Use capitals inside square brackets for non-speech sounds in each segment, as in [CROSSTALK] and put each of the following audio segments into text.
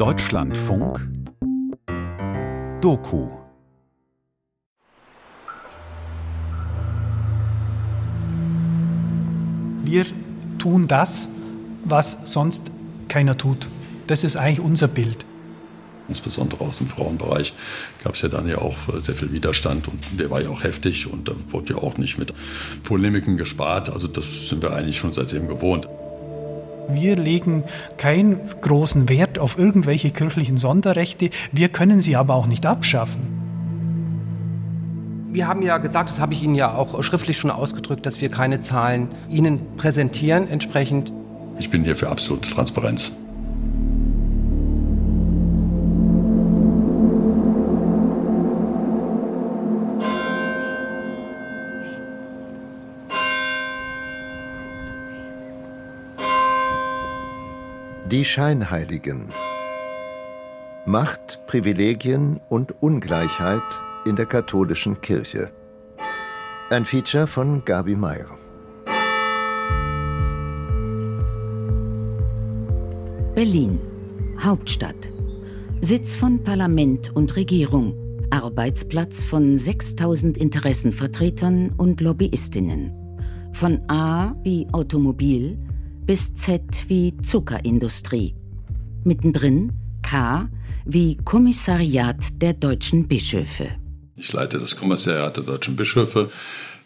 Deutschlandfunk Doku Wir tun das, was sonst keiner tut. Das ist eigentlich unser Bild. Insbesondere aus dem Frauenbereich gab es ja dann ja auch sehr viel Widerstand und der war ja auch heftig und da wurde ja auch nicht mit Polemiken gespart. Also das sind wir eigentlich schon seitdem gewohnt. Wir legen keinen großen Wert auf irgendwelche kirchlichen Sonderrechte. Wir können sie aber auch nicht abschaffen. Wir haben ja gesagt, das habe ich Ihnen ja auch schriftlich schon ausgedrückt, dass wir keine Zahlen Ihnen präsentieren. Entsprechend. Ich bin hier für absolute Transparenz. Die Scheinheiligen. Macht, Privilegien und Ungleichheit in der katholischen Kirche. Ein Feature von Gabi Meyer. Berlin, Hauptstadt. Sitz von Parlament und Regierung. Arbeitsplatz von 6000 Interessenvertretern und Lobbyistinnen. Von A wie Automobil bis Z wie Zuckerindustrie. Mittendrin K wie Kommissariat der deutschen Bischöfe. Ich leite das Kommissariat der deutschen Bischöfe.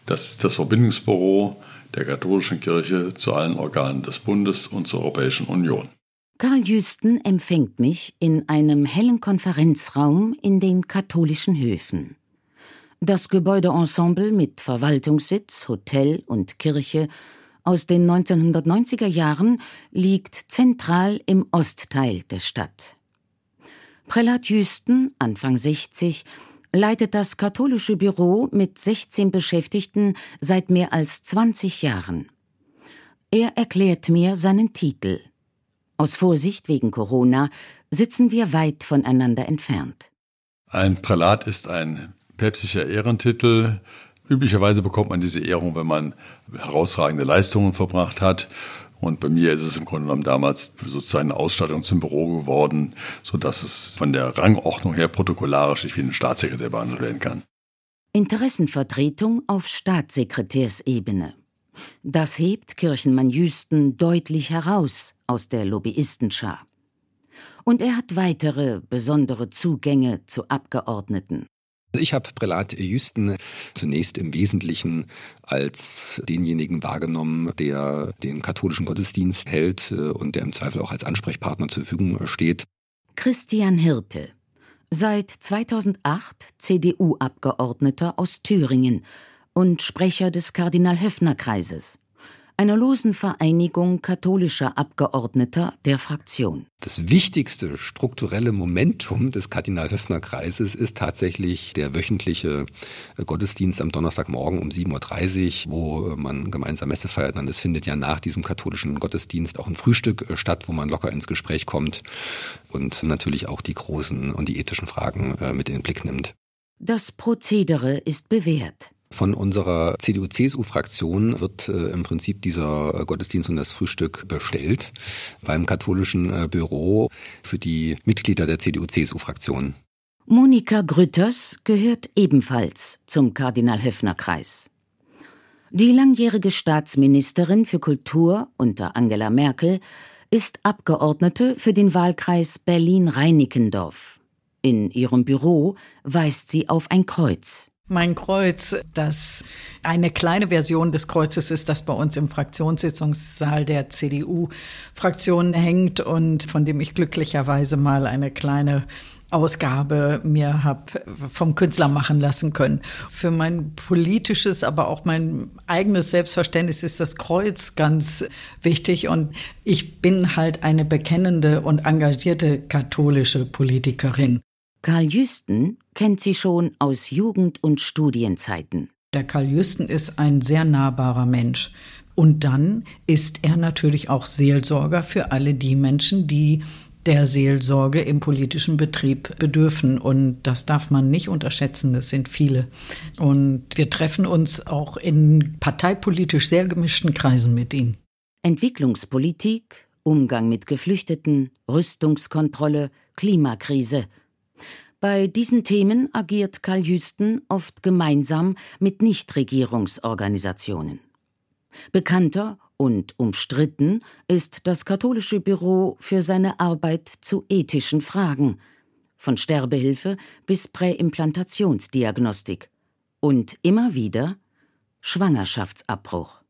Das ist das Verbindungsbüro der katholischen Kirche zu allen Organen des Bundes und zur Europäischen Union. Karl Jüsten empfängt mich in einem hellen Konferenzraum in den katholischen Höfen. Das Gebäudeensemble mit Verwaltungssitz, Hotel und Kirche aus den 1990er Jahren liegt zentral im Ostteil der Stadt. Prälat Jüsten, Anfang 60, leitet das katholische Büro mit 16 Beschäftigten seit mehr als 20 Jahren. Er erklärt mir seinen Titel. Aus Vorsicht wegen Corona sitzen wir weit voneinander entfernt. Ein Prälat ist ein päpstlicher Ehrentitel, Üblicherweise bekommt man diese Ehrung, wenn man herausragende Leistungen verbracht hat. Und bei mir ist es im Grunde genommen damals sozusagen eine Ausstattung zum Büro geworden, sodass es von der Rangordnung her protokollarisch wie ein Staatssekretär behandelt werden kann. Interessenvertretung auf Staatssekretärsebene. Das hebt Kirchenmann Jüsten deutlich heraus aus der Lobbyistenschar. Und er hat weitere besondere Zugänge zu Abgeordneten. Ich habe Prälat Jüsten zunächst im Wesentlichen als denjenigen wahrgenommen, der den katholischen Gottesdienst hält äh, und der im Zweifel auch als Ansprechpartner zur Verfügung steht. Christian Hirte, seit 2008 CDU-Abgeordneter aus Thüringen und Sprecher des Kardinal-Höffner-Kreises einer losen Vereinigung katholischer Abgeordneter der Fraktion. Das wichtigste strukturelle Momentum des Kardinal-Höffner-Kreises ist tatsächlich der wöchentliche äh, Gottesdienst am Donnerstagmorgen um 7.30 Uhr, wo äh, man gemeinsam Messe feiert. Und es findet ja nach diesem katholischen Gottesdienst auch ein Frühstück äh, statt, wo man locker ins Gespräch kommt und natürlich auch die großen und die ethischen Fragen mit in den Blick nimmt. Das Prozedere ist bewährt. Von unserer CDU-CSU-Fraktion wird äh, im Prinzip dieser äh, Gottesdienst und das Frühstück bestellt beim katholischen äh, Büro für die Mitglieder der CDU-CSU-Fraktion. Monika Grütters gehört ebenfalls zum Kardinal-Höffner-Kreis. Die langjährige Staatsministerin für Kultur unter Angela Merkel ist Abgeordnete für den Wahlkreis Berlin-Reinickendorf. In ihrem Büro weist sie auf ein Kreuz. Mein Kreuz, das eine kleine Version des Kreuzes ist, das bei uns im Fraktionssitzungssaal der CDU-Fraktion hängt und von dem ich glücklicherweise mal eine kleine Ausgabe mir habe vom Künstler machen lassen können. Für mein politisches, aber auch mein eigenes Selbstverständnis ist das Kreuz ganz wichtig und ich bin halt eine bekennende und engagierte katholische Politikerin. Karl Jüsten kennt sie schon aus Jugend- und Studienzeiten. Der Karl Jüsten ist ein sehr nahbarer Mensch. Und dann ist er natürlich auch Seelsorger für alle die Menschen, die der Seelsorge im politischen Betrieb bedürfen. Und das darf man nicht unterschätzen. Das sind viele. Und wir treffen uns auch in parteipolitisch sehr gemischten Kreisen mit ihnen. Entwicklungspolitik Umgang mit Geflüchteten, Rüstungskontrolle, Klimakrise. Bei diesen Themen agiert Karl Jüsten oft gemeinsam mit Nichtregierungsorganisationen. Bekannter und umstritten ist das katholische Büro für seine Arbeit zu ethischen Fragen, von Sterbehilfe bis Präimplantationsdiagnostik und immer wieder Schwangerschaftsabbruch.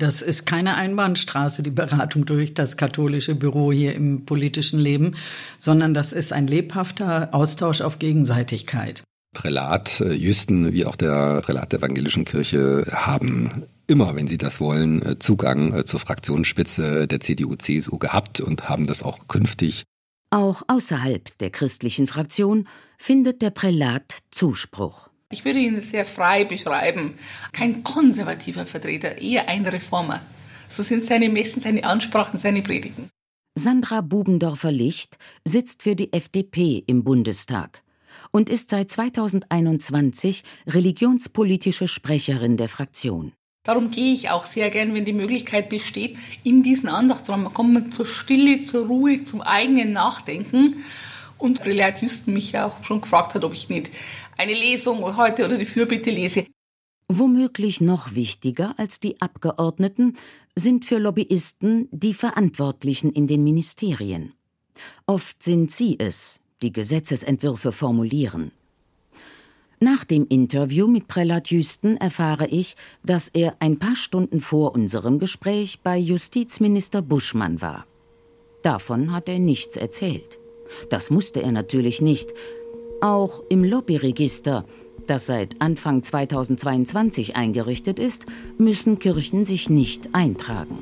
Das ist keine Einbahnstraße, die Beratung durch das katholische Büro hier im politischen Leben, sondern das ist ein lebhafter Austausch auf Gegenseitigkeit. Prälat äh, Jüsten wie auch der Prälat der evangelischen Kirche haben immer, wenn sie das wollen, äh, Zugang äh, zur Fraktionsspitze der CDU-CSU gehabt und haben das auch künftig. Auch außerhalb der christlichen Fraktion findet der Prälat Zuspruch. Ich würde ihn sehr frei beschreiben. Kein konservativer Vertreter, eher ein Reformer. So sind seine Messen, seine Ansprachen, seine Predigen. Sandra Bubendorfer-Licht sitzt für die FDP im Bundestag und ist seit 2021 religionspolitische Sprecherin der Fraktion. Darum gehe ich auch sehr gern, wenn die Möglichkeit besteht, in diesen Andachtsraum kommt man zur Stille, zur Ruhe, zum eigenen Nachdenken. Und Relat Jüsten mich ja auch schon gefragt hat, ob ich nicht eine Lesung heute oder die Fürbitte lese. Womöglich noch wichtiger als die Abgeordneten sind für Lobbyisten die Verantwortlichen in den Ministerien. Oft sind sie es, die Gesetzesentwürfe formulieren. Nach dem Interview mit Prälat Jüsten erfahre ich, dass er ein paar Stunden vor unserem Gespräch bei Justizminister Buschmann war. Davon hat er nichts erzählt. Das musste er natürlich nicht. Auch im Lobbyregister, das seit Anfang 2022 eingerichtet ist, müssen Kirchen sich nicht eintragen.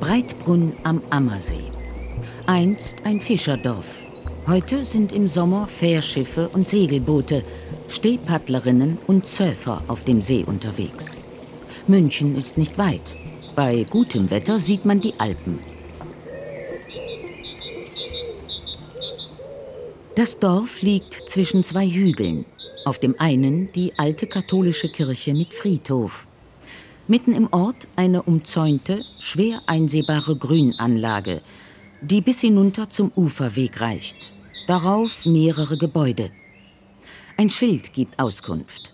Breitbrunn am Ammersee. Einst ein Fischerdorf. Heute sind im Sommer Fährschiffe und Segelboote, Stehpaddlerinnen und Surfer auf dem See unterwegs. München ist nicht weit. Bei gutem Wetter sieht man die Alpen. Das Dorf liegt zwischen zwei Hügeln. Auf dem einen die alte katholische Kirche mit Friedhof. Mitten im Ort eine umzäunte, schwer einsehbare Grünanlage, die bis hinunter zum Uferweg reicht. Darauf mehrere Gebäude. Ein Schild gibt Auskunft.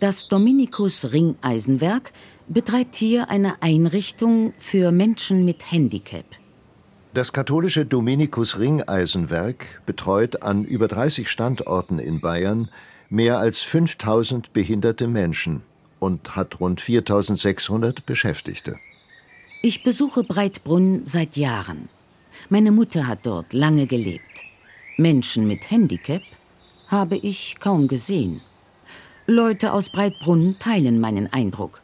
Das Dominikus Ringeisenwerk betreibt hier eine Einrichtung für Menschen mit Handicap. Das katholische Dominikus Ringeisenwerk betreut an über 30 Standorten in Bayern mehr als 5000 behinderte Menschen und hat rund 4600 Beschäftigte. Ich besuche Breitbrunn seit Jahren. Meine Mutter hat dort lange gelebt. Menschen mit Handicap habe ich kaum gesehen. Leute aus Breitbrunn teilen meinen Eindruck.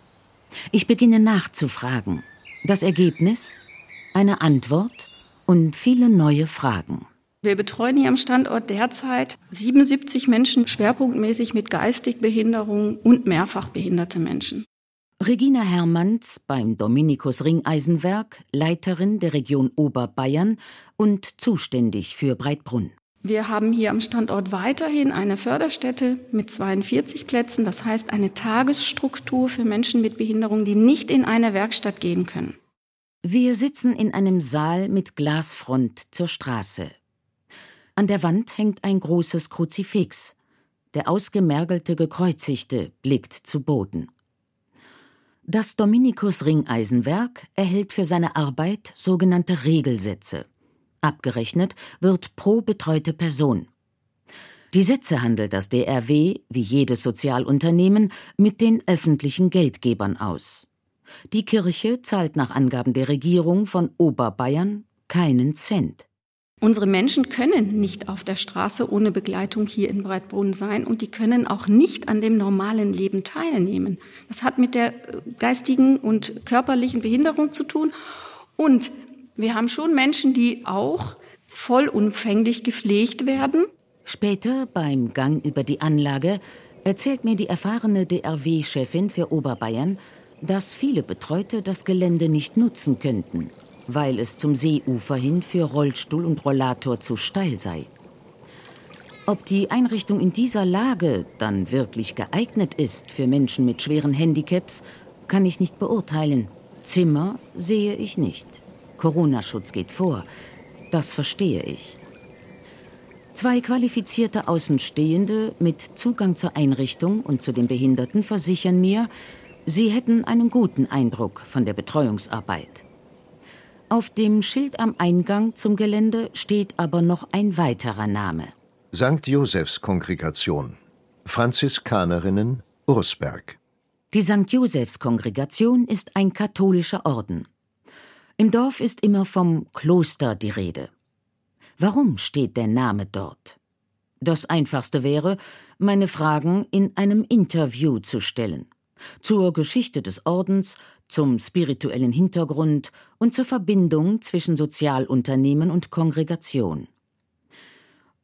Ich beginne nachzufragen. Das Ergebnis? Eine Antwort und viele neue Fragen. Wir betreuen hier am Standort derzeit 77 Menschen schwerpunktmäßig mit Geistigbehinderung und mehrfach behinderte Menschen. Regina Hermanns beim Dominikus Ringeisenwerk, Leiterin der Region Oberbayern und zuständig für Breitbrunn. Wir haben hier am Standort weiterhin eine Förderstätte mit 42 Plätzen, das heißt eine Tagesstruktur für Menschen mit Behinderung, die nicht in eine Werkstatt gehen können. Wir sitzen in einem Saal mit Glasfront zur Straße. An der Wand hängt ein großes Kruzifix. Der ausgemergelte Gekreuzigte blickt zu Boden. Das Dominikus Ringeisenwerk erhält für seine Arbeit sogenannte Regelsätze. Abgerechnet wird pro betreute Person. Die Sätze handelt das DRW, wie jedes Sozialunternehmen, mit den öffentlichen Geldgebern aus. Die Kirche zahlt nach Angaben der Regierung von Oberbayern keinen Cent. Unsere Menschen können nicht auf der Straße ohne Begleitung hier in Breitbrunn sein und die können auch nicht an dem normalen Leben teilnehmen. Das hat mit der äh, geistigen und körperlichen Behinderung zu tun. Und wir haben schon Menschen, die auch vollumfänglich gepflegt werden. Später beim Gang über die Anlage erzählt mir die erfahrene DRW-Chefin für Oberbayern, dass viele Betreute das Gelände nicht nutzen könnten. weil es zum Seeufer hin für Rollstuhl und Rollator zu steil sei. Ob die Einrichtung in dieser Lage dann wirklich geeignet ist für Menschen mit schweren Handicaps, kann ich nicht beurteilen. Zimmer sehe ich nicht. Corona-Schutz geht vor. Das verstehe ich. Zwei qualifizierte Außenstehende mit Zugang zur Einrichtung und zu den Behinderten versichern mir, sie hätten einen guten Eindruck von der Betreuungsarbeit. Auf dem Schild am Eingang zum Gelände steht aber noch ein weiterer Name. St. Josefs Kongregation. Franziskanerinnen Ursberg. Die St. Josefs Kongregation ist ein katholischer Orden. Im Dorf ist immer vom Kloster die Rede. Warum steht der Name dort? Das Einfachste wäre, meine Fragen in einem Interview zu stellen. Zur Geschichte des Ordens, zum spirituellen Hintergrund und zur Verbindung zwischen Sozialunternehmen und Kongregation.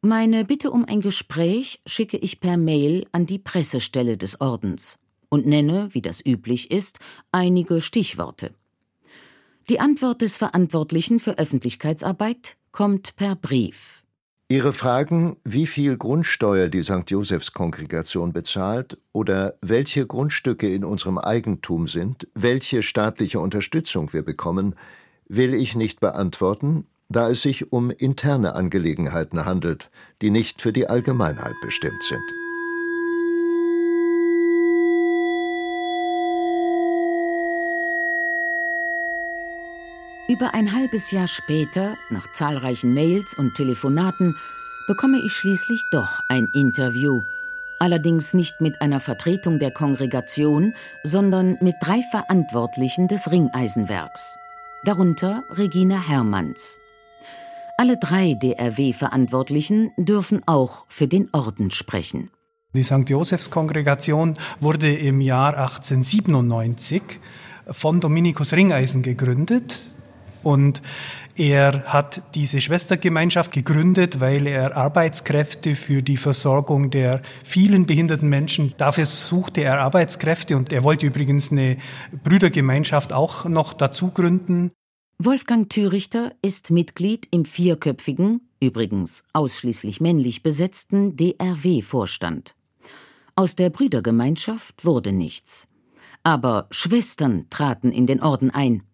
Meine Bitte um ein Gespräch schicke ich per Mail an die Pressestelle des Ordens und nenne, wie das üblich ist, einige Stichworte. Die Antwort des Verantwortlichen für Öffentlichkeitsarbeit kommt per Brief. Ihre Fragen, wie viel Grundsteuer die St. Josephs Kongregation bezahlt oder welche Grundstücke in unserem Eigentum sind, welche staatliche Unterstützung wir bekommen, will ich nicht beantworten, da es sich um interne Angelegenheiten handelt, die nicht für die Allgemeinheit bestimmt sind. Über ein halbes Jahr später, nach zahlreichen Mails und Telefonaten, bekomme ich schließlich doch ein Interview. Allerdings nicht mit einer Vertretung der Kongregation, sondern mit drei Verantwortlichen des Ringeisenwerks. Darunter Regina Hermanns. Alle drei DRW-Verantwortlichen dürfen auch für den Orden sprechen. Die St. Josephs Kongregation wurde im Jahr 1897 von Dominikus Ringeisen gegründet. Und er hat diese Schwestergemeinschaft gegründet, weil er Arbeitskräfte für die Versorgung der vielen behinderten Menschen, dafür suchte er Arbeitskräfte und er wollte übrigens eine Brüdergemeinschaft auch noch dazu gründen. Wolfgang Thürichter ist Mitglied im vierköpfigen, übrigens ausschließlich männlich besetzten DRW-Vorstand. Aus der Brüdergemeinschaft wurde nichts. Aber Schwestern traten in den Orden ein.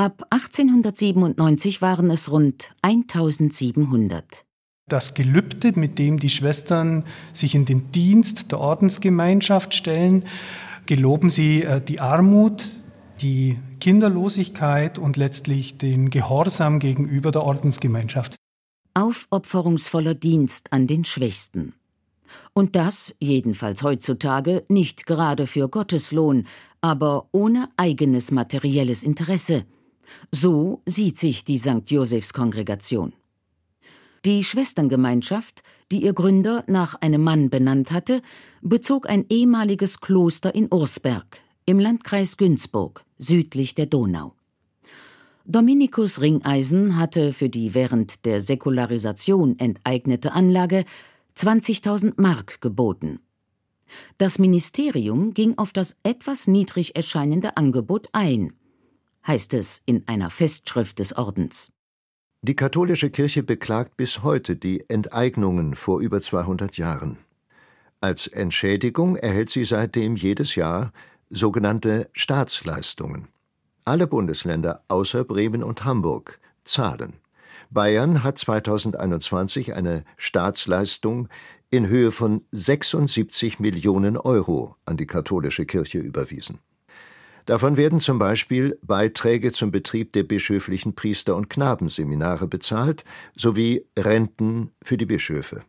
Ab 1897 waren es rund 1700. Das Gelübde, mit dem die Schwestern sich in den Dienst der Ordensgemeinschaft stellen, geloben sie äh, die Armut, die Kinderlosigkeit und letztlich den Gehorsam gegenüber der Ordensgemeinschaft. Aufopferungsvoller Dienst an den Schwächsten. Und das, jedenfalls heutzutage, nicht gerade für Gotteslohn, aber ohne eigenes materielles Interesse – so sieht sich die St. Josephs Kongregation. Die Schwesterngemeinschaft, die ihr Gründer nach einem Mann benannt hatte, bezog ein ehemaliges Kloster in Ursberg im Landkreis Günzburg, südlich der Donau. Dominikus Ringeisen hatte für die während der Säkularisation enteignete Anlage 20.000 Mark geboten. Das Ministerium ging auf das etwas niedrig erscheinende Angebot ein heißt es in einer Festschrift des Ordens. Die katholische Kirche beklagt bis heute die Enteignungen vor über 200 Jahren. Als Entschädigung erhält sie seitdem jedes Jahr sogenannte Staatsleistungen. Alle Bundesländer außer Bremen und Hamburg zahlen. Bayern hat 2021 eine Staatsleistung in Höhe von 76 Millionen Euro an die katholische Kirche überwiesen. Davon werden zum Beispiel Beiträge zum Betrieb der bischöflichen Priester- und Knabenseminare bezahlt sowie Renten für die Bischöfe.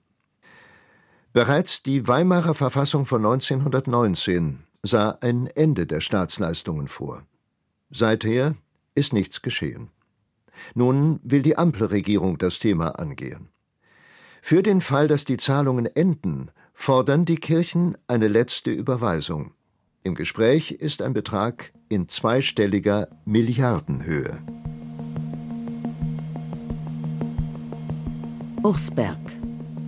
Bereits die Weimarer Verfassung von 1919 sah ein Ende der Staatsleistungen vor. Seither ist nichts geschehen. Nun will die Ampelregierung das Thema angehen. Für den Fall, dass die Zahlungen enden, fordern die Kirchen eine letzte Überweisung. Im Gespräch ist ein Betrag in zweistelliger Milliardenhöhe. Ursberg,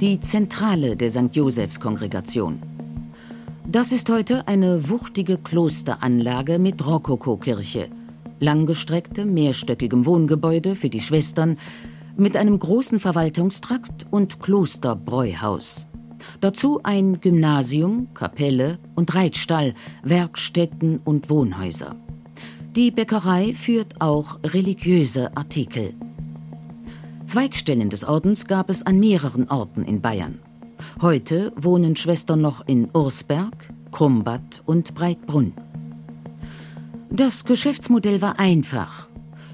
die Zentrale der St. Josephs Kongregation. Das ist heute eine wuchtige Klosteranlage mit Rokokokirche. langgestreckte, mehrstöckigem Wohngebäude für die Schwestern mit einem großen Verwaltungstrakt und Klosterbräuhaus. Dazu ein Gymnasium, Kapelle und Reitstall, Werkstätten und Wohnhäuser. Die Bäckerei führt auch religiöse Artikel. Zweigstellen des Ordens gab es an mehreren Orten in Bayern. Heute wohnen Schwestern noch in Ursberg, Krumbat und Breitbrunn. Das Geschäftsmodell war einfach.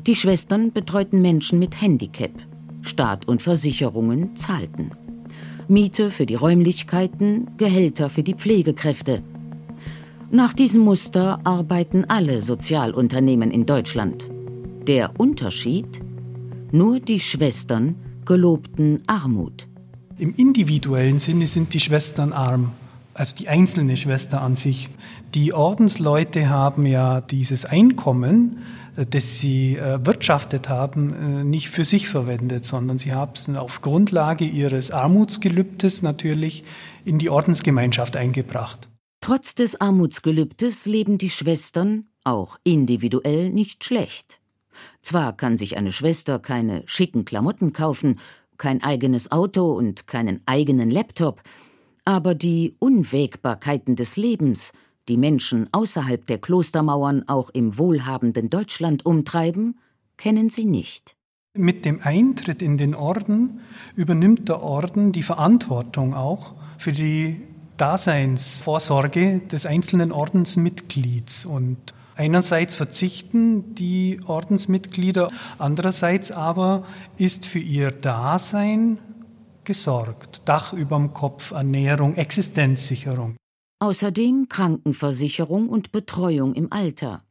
Die Schwestern betreuten Menschen mit Handicap. Staat und Versicherungen zahlten. Miete für die Räumlichkeiten, Gehälter für die Pflegekräfte. Nach diesem Muster arbeiten alle Sozialunternehmen in Deutschland. Der Unterschied? Nur die Schwestern gelobten Armut. Im individuellen Sinne sind die Schwestern arm, also die einzelne Schwester an sich. Die Ordensleute haben ja dieses Einkommen, das sie äh, wirtschaftet haben, äh, nicht für sich verwendet, sondern sie haben es auf Grundlage ihres Armutsgelübdes natürlich in die Ordensgemeinschaft eingebracht. Trotz des Armutsgelübdes leben die Schwestern, auch individuell, nicht schlecht. Zwar kann sich eine Schwester keine schicken Klamotten kaufen, kein eigenes Auto und keinen eigenen Laptop, aber die Unwägbarkeiten des Lebens, die Menschen außerhalb der Klostermauern auch im wohlhabenden Deutschland umtreiben, kennen sie nicht. Mit dem Eintritt in den Orden übernimmt der Orden die Verantwortung auch für die Daseinsvorsorge des einzelnen Ordensmitglieds. Und einerseits verzichten die Ordensmitglieder, andererseits aber ist für ihr Dasein gesorgt. Dach überm Kopf, Ernährung, Existenzsicherung. Außerdem Krankenversicherung und Betreuung im Alter.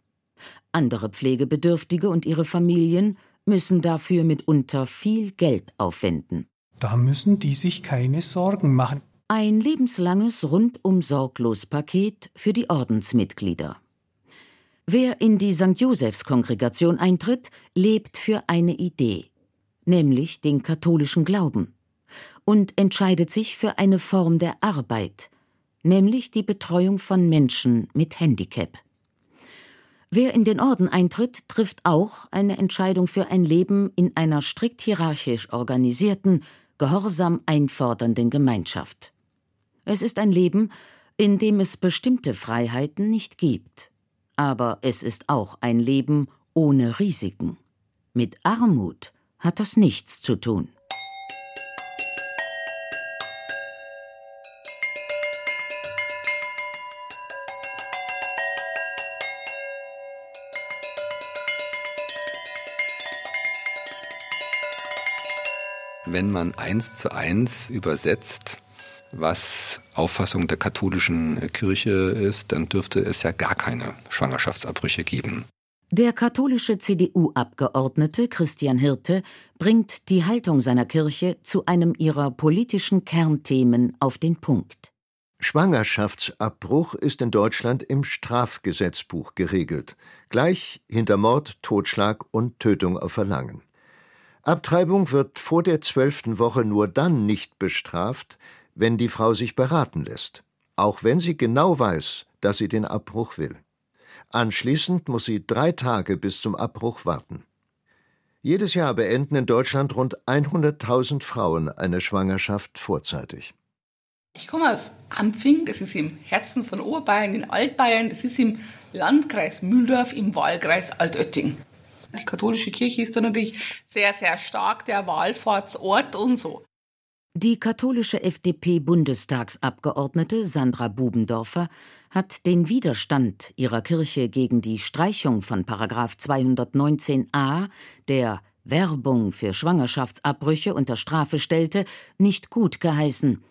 Andere Pflegebedürftige und ihre Familien müssen dafür mitunter viel Geld aufwenden. Da müssen die sich keine Sorgen machen. Ein lebenslanges rundum sorglos Paket für die Ordensmitglieder. Wer in die St. Josephs Kongregation eintritt, lebt für eine Idee, nämlich den katholischen Glauben, und entscheidet sich für eine Form der Arbeit, nämlich die Betreuung von Menschen mit Handicap. Wer in den Orden eintritt, trifft auch eine Entscheidung für ein Leben in einer strikt hierarchisch organisierten, gehorsam einfordernden Gemeinschaft. Es ist ein Leben, in dem es bestimmte Freiheiten nicht gibt. Aber es ist auch ein Leben ohne Risiken. Mit Armut hat das nichts zu tun. Wenn man eins zu eins übersetzt, was Auffassung der katholischen Kirche ist, dann dürfte es ja gar keine Schwangerschaftsabbrüche geben. Der katholische CDU-Abgeordnete Christian Hirte bringt die Haltung seiner Kirche zu einem ihrer politischen Kernthemen auf den Punkt. Schwangerschaftsabbruch ist in Deutschland im Strafgesetzbuch geregelt, gleich hinter Mord, Totschlag und Tötung auf Verlangen. Abtreibung wird vor der zwölften Woche nur dann nicht bestraft, wenn die Frau sich beraten lässt, auch wenn sie genau weiß, dass sie den Abbruch will. Anschließend muss sie drei Tage bis zum Abbruch warten. Jedes Jahr beenden in Deutschland rund 100.000 Frauen eine Schwangerschaft vorzeitig. Ich komme aus Ampfing, das ist im Herzen von Oberbayern, in Altbayern, das ist im Landkreis Mühldorf im Wahlkreis Altötting. Die katholische Kirche ist da natürlich sehr, sehr stark der Wallfahrtsort und so. Die katholische FDP-Bundestagsabgeordnete Sandra Bubendorfer hat den Widerstand ihrer Kirche gegen die Streichung von Paragraf 219a, der Werbung für Schwangerschaftsabbrüche unter Strafe stellte, nicht gut geheißen.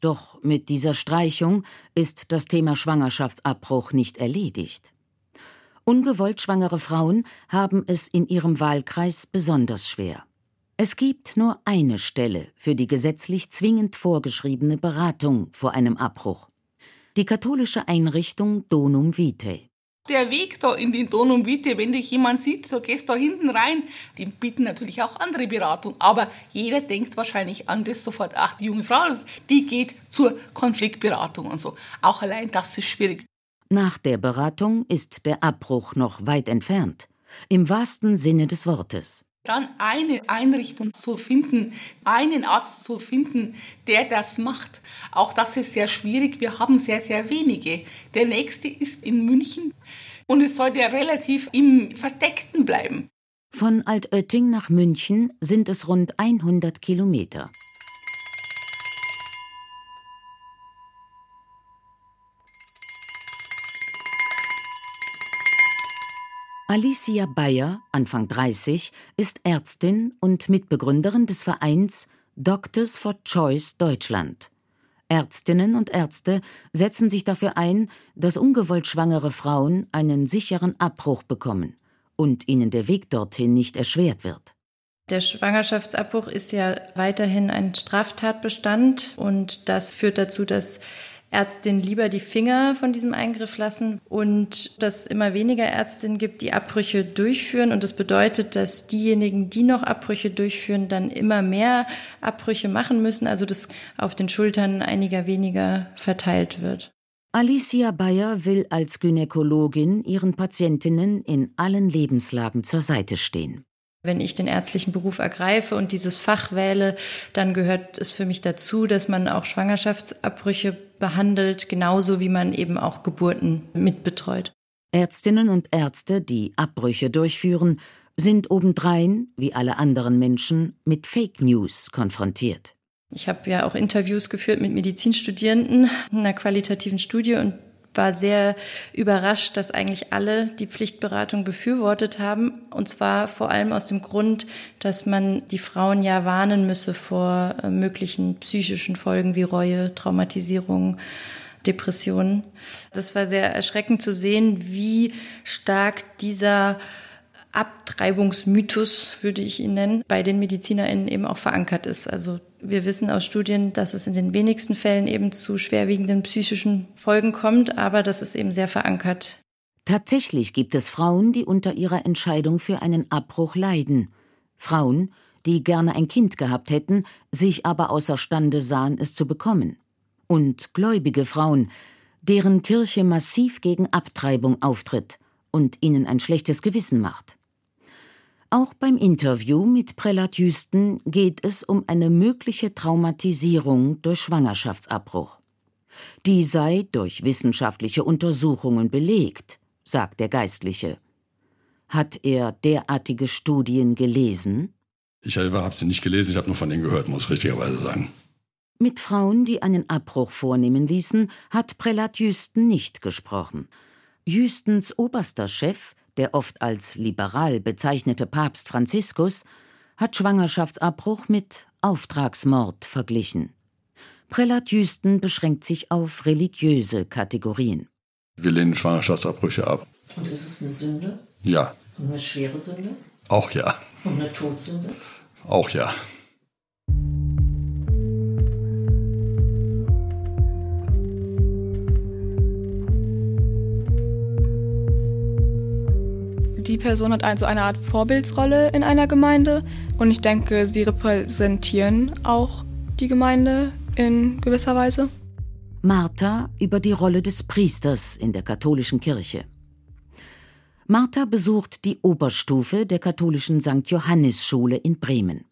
Doch mit dieser Streichung ist das Thema Schwangerschaftsabbruch nicht erledigt. Ungewollt schwangere Frauen haben es in ihrem Wahlkreis besonders schwer. Es gibt nur eine Stelle für die gesetzlich zwingend vorgeschriebene Beratung vor einem Abbruch. Die katholische Einrichtung Donum Vitae. Der Weg da in den Donum Vitae, wenn dich jemand sieht, so gehst da hinten rein. Die bieten natürlich auch andere Beratung, aber jeder denkt wahrscheinlich an das sofort. Ach, die junge Frau, die geht zur Konfliktberatung und so. Auch allein das ist schwierig. Nach der Beratung ist der Abbruch noch weit entfernt. Im wahrsten Sinne des Wortes. Dann eine Einrichtung zu finden, einen Arzt zu finden, der das macht. Auch das ist sehr schwierig. Wir haben sehr, sehr wenige. Der nächste ist in München und es sollte relativ im Verdeckten bleiben. Von Altötting nach München sind es rund 100 Kilometer. Alicia Bayer, Anfang 30, ist Ärztin und Mitbegründerin des Vereins Doctors for Choice Deutschland. Ärztinnen und Ärzte setzen sich dafür ein, dass ungewollt schwangere Frauen einen sicheren Abbruch bekommen und ihnen der Weg dorthin nicht erschwert wird. Der Schwangerschaftsabbruch ist ja weiterhin ein Straftatbestand und das führt dazu, dass Ärztinnen lieber die Finger von diesem Eingriff lassen und dass es immer weniger Ärztinnen gibt, die Abbrüche durchführen. Und das bedeutet, dass diejenigen, die noch Abbrüche durchführen, dann immer mehr Abbrüche machen müssen, also das auf den Schultern einiger weniger verteilt wird. Alicia Bayer will als Gynäkologin ihren Patientinnen in allen Lebenslagen zur Seite stehen. Wenn ich den ärztlichen Beruf ergreife und dieses Fach wähle, dann gehört es für mich dazu, dass man auch Schwangerschaftsabbrüche behandelt, genauso wie man eben auch Geburten mitbetreut. Ärztinnen und Ärzte, die Abbrüche durchführen, sind obendrein, wie alle anderen Menschen, mit Fake News konfrontiert. Ich habe ja auch Interviews geführt mit Medizinstudierenden in einer qualitativen Studie und war sehr überrascht, dass eigentlich alle die Pflichtberatung befürwortet haben. Und zwar vor allem aus dem Grund, dass man die Frauen ja warnen müsse vor äh, möglichen psychischen Folgen wie Reue, Traumatisierung, Depressionen. Das war sehr erschreckend zu sehen, wie stark dieser Abtreibungsmythos, würde ich ihn nennen, bei den MedizinerInnen eben auch verankert ist. Also wir wissen aus Studien, dass es in den wenigsten Fällen eben zu schwerwiegenden psychischen Folgen kommt, aber das ist eben sehr verankert. Tatsächlich gibt es Frauen, die unter ihrer Entscheidung für einen Abbruch leiden. Frauen, die gerne ein Kind gehabt hätten, sich aber außerstande sahen, es zu bekommen. Und gläubige Frauen, deren Kirche massiv gegen Abtreibung auftritt und ihnen ein schlechtes Gewissen macht. Auch beim Interview mit Prälat Jüsten geht es um eine mögliche Traumatisierung durch Schwangerschaftsabbruch. Die sei durch wissenschaftliche Untersuchungen belegt, sagt der Geistliche. Hat er derartige Studien gelesen? Ich selber habe sie nicht gelesen, ich habe nur von ihnen gehört, muss ich richtigerweise sagen. Mit Frauen, die einen Abbruch vornehmen ließen, hat Prälat Jüsten nicht gesprochen. Jüstens oberster Chef, der oft als liberal bezeichnete Papst Franziskus, hat Schwangerschaftsabbruch mit Auftragsmord verglichen. Prälat Jüsten beschränkt sich auf religiöse Kategorien. Wir lehnen Schwangerschaftsabbrüche ab. Und ist es eine Sünde? Ja. Und eine schwere Sünde? Auch ja. Und eine Todsünde? Auch ja. Die Person hat also eine Art Vorbildsrolle in einer Gemeinde und ich denke, sie repräsentieren auch die Gemeinde in gewisser Weise. Martha über die Rolle des Priesters in der katholischen Kirche. Martha besucht die Oberstufe der katholischen St. Johannis Schule in Bremen.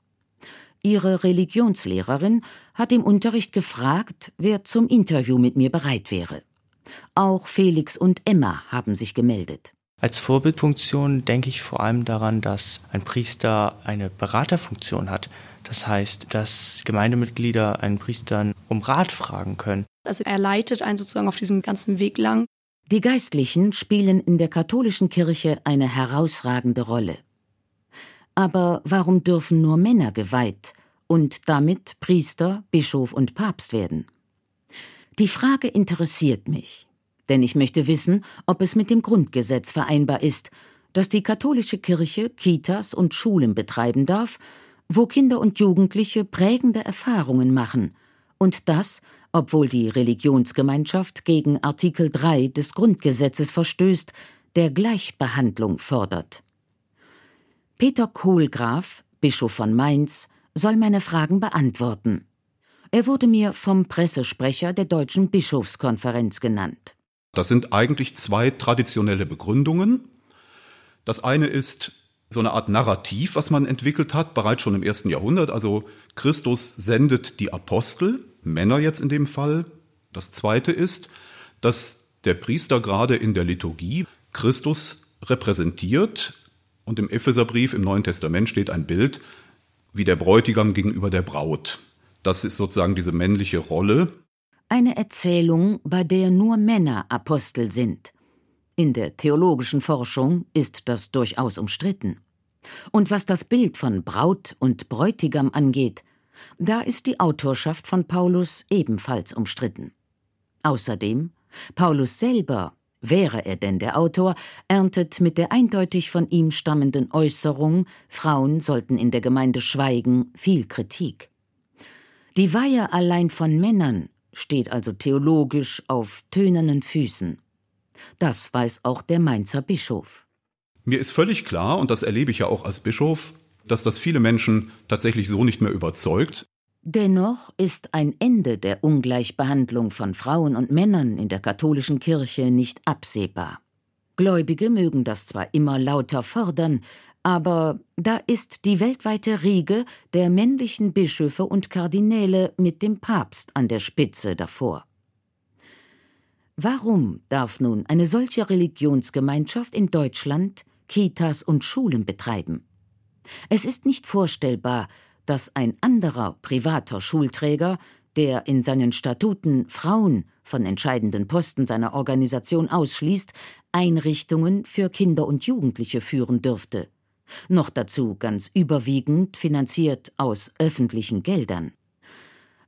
Ihre Religionslehrerin hat im Unterricht gefragt, wer zum Interview mit mir bereit wäre. Auch Felix und Emma haben sich gemeldet. Als Vorbildfunktion denke ich vor allem daran, dass ein Priester eine Beraterfunktion hat. Das heißt, dass Gemeindemitglieder einen Priester um Rat fragen können. Also er leitet einen sozusagen auf diesem ganzen Weg lang. Die Geistlichen spielen in der katholischen Kirche eine herausragende Rolle. Aber warum dürfen nur Männer geweiht und damit Priester, Bischof und Papst werden? Die Frage interessiert mich denn ich möchte wissen, ob es mit dem Grundgesetz vereinbar ist, dass die katholische Kirche Kitas und Schulen betreiben darf, wo Kinder und Jugendliche prägende Erfahrungen machen, und das, obwohl die Religionsgemeinschaft gegen Artikel 3 des Grundgesetzes verstößt, der Gleichbehandlung fordert. Peter Kohlgraf, Bischof von Mainz, soll meine Fragen beantworten. Er wurde mir vom Pressesprecher der Deutschen Bischofskonferenz genannt. Das sind eigentlich zwei traditionelle Begründungen. Das eine ist so eine Art Narrativ, was man entwickelt hat, bereits schon im ersten Jahrhundert. Also Christus sendet die Apostel, Männer jetzt in dem Fall. Das zweite ist, dass der Priester gerade in der Liturgie Christus repräsentiert und im Epheserbrief im Neuen Testament steht ein Bild wie der Bräutigam gegenüber der Braut. Das ist sozusagen diese männliche Rolle. Eine Erzählung, bei der nur Männer Apostel sind. In der theologischen Forschung ist das durchaus umstritten. Und was das Bild von Braut und Bräutigam angeht, da ist die Autorschaft von Paulus ebenfalls umstritten. Außerdem, Paulus selber, wäre er denn der Autor, erntet mit der eindeutig von ihm stammenden Äußerung, Frauen sollten in der Gemeinde schweigen, viel Kritik. Die Weihe allein von Männern steht also theologisch auf tönernen Füßen. Das weiß auch der Mainzer Bischof. Mir ist völlig klar, und das erlebe ich ja auch als Bischof, dass das viele Menschen tatsächlich so nicht mehr überzeugt. Dennoch ist ein Ende der Ungleichbehandlung von Frauen und Männern in der katholischen Kirche nicht absehbar. Gläubige mögen das zwar immer lauter fordern, aber da ist die weltweite Riege der männlichen Bischöfe und Kardinäle mit dem Papst an der Spitze davor. Warum darf nun eine solche Religionsgemeinschaft in Deutschland Kitas und Schulen betreiben? Es ist nicht vorstellbar, dass ein anderer privater Schulträger, der in seinen Statuten Frauen von entscheidenden Posten seiner Organisation ausschließt, Einrichtungen für Kinder und Jugendliche führen dürfte. Noch dazu ganz überwiegend finanziert aus öffentlichen Geldern.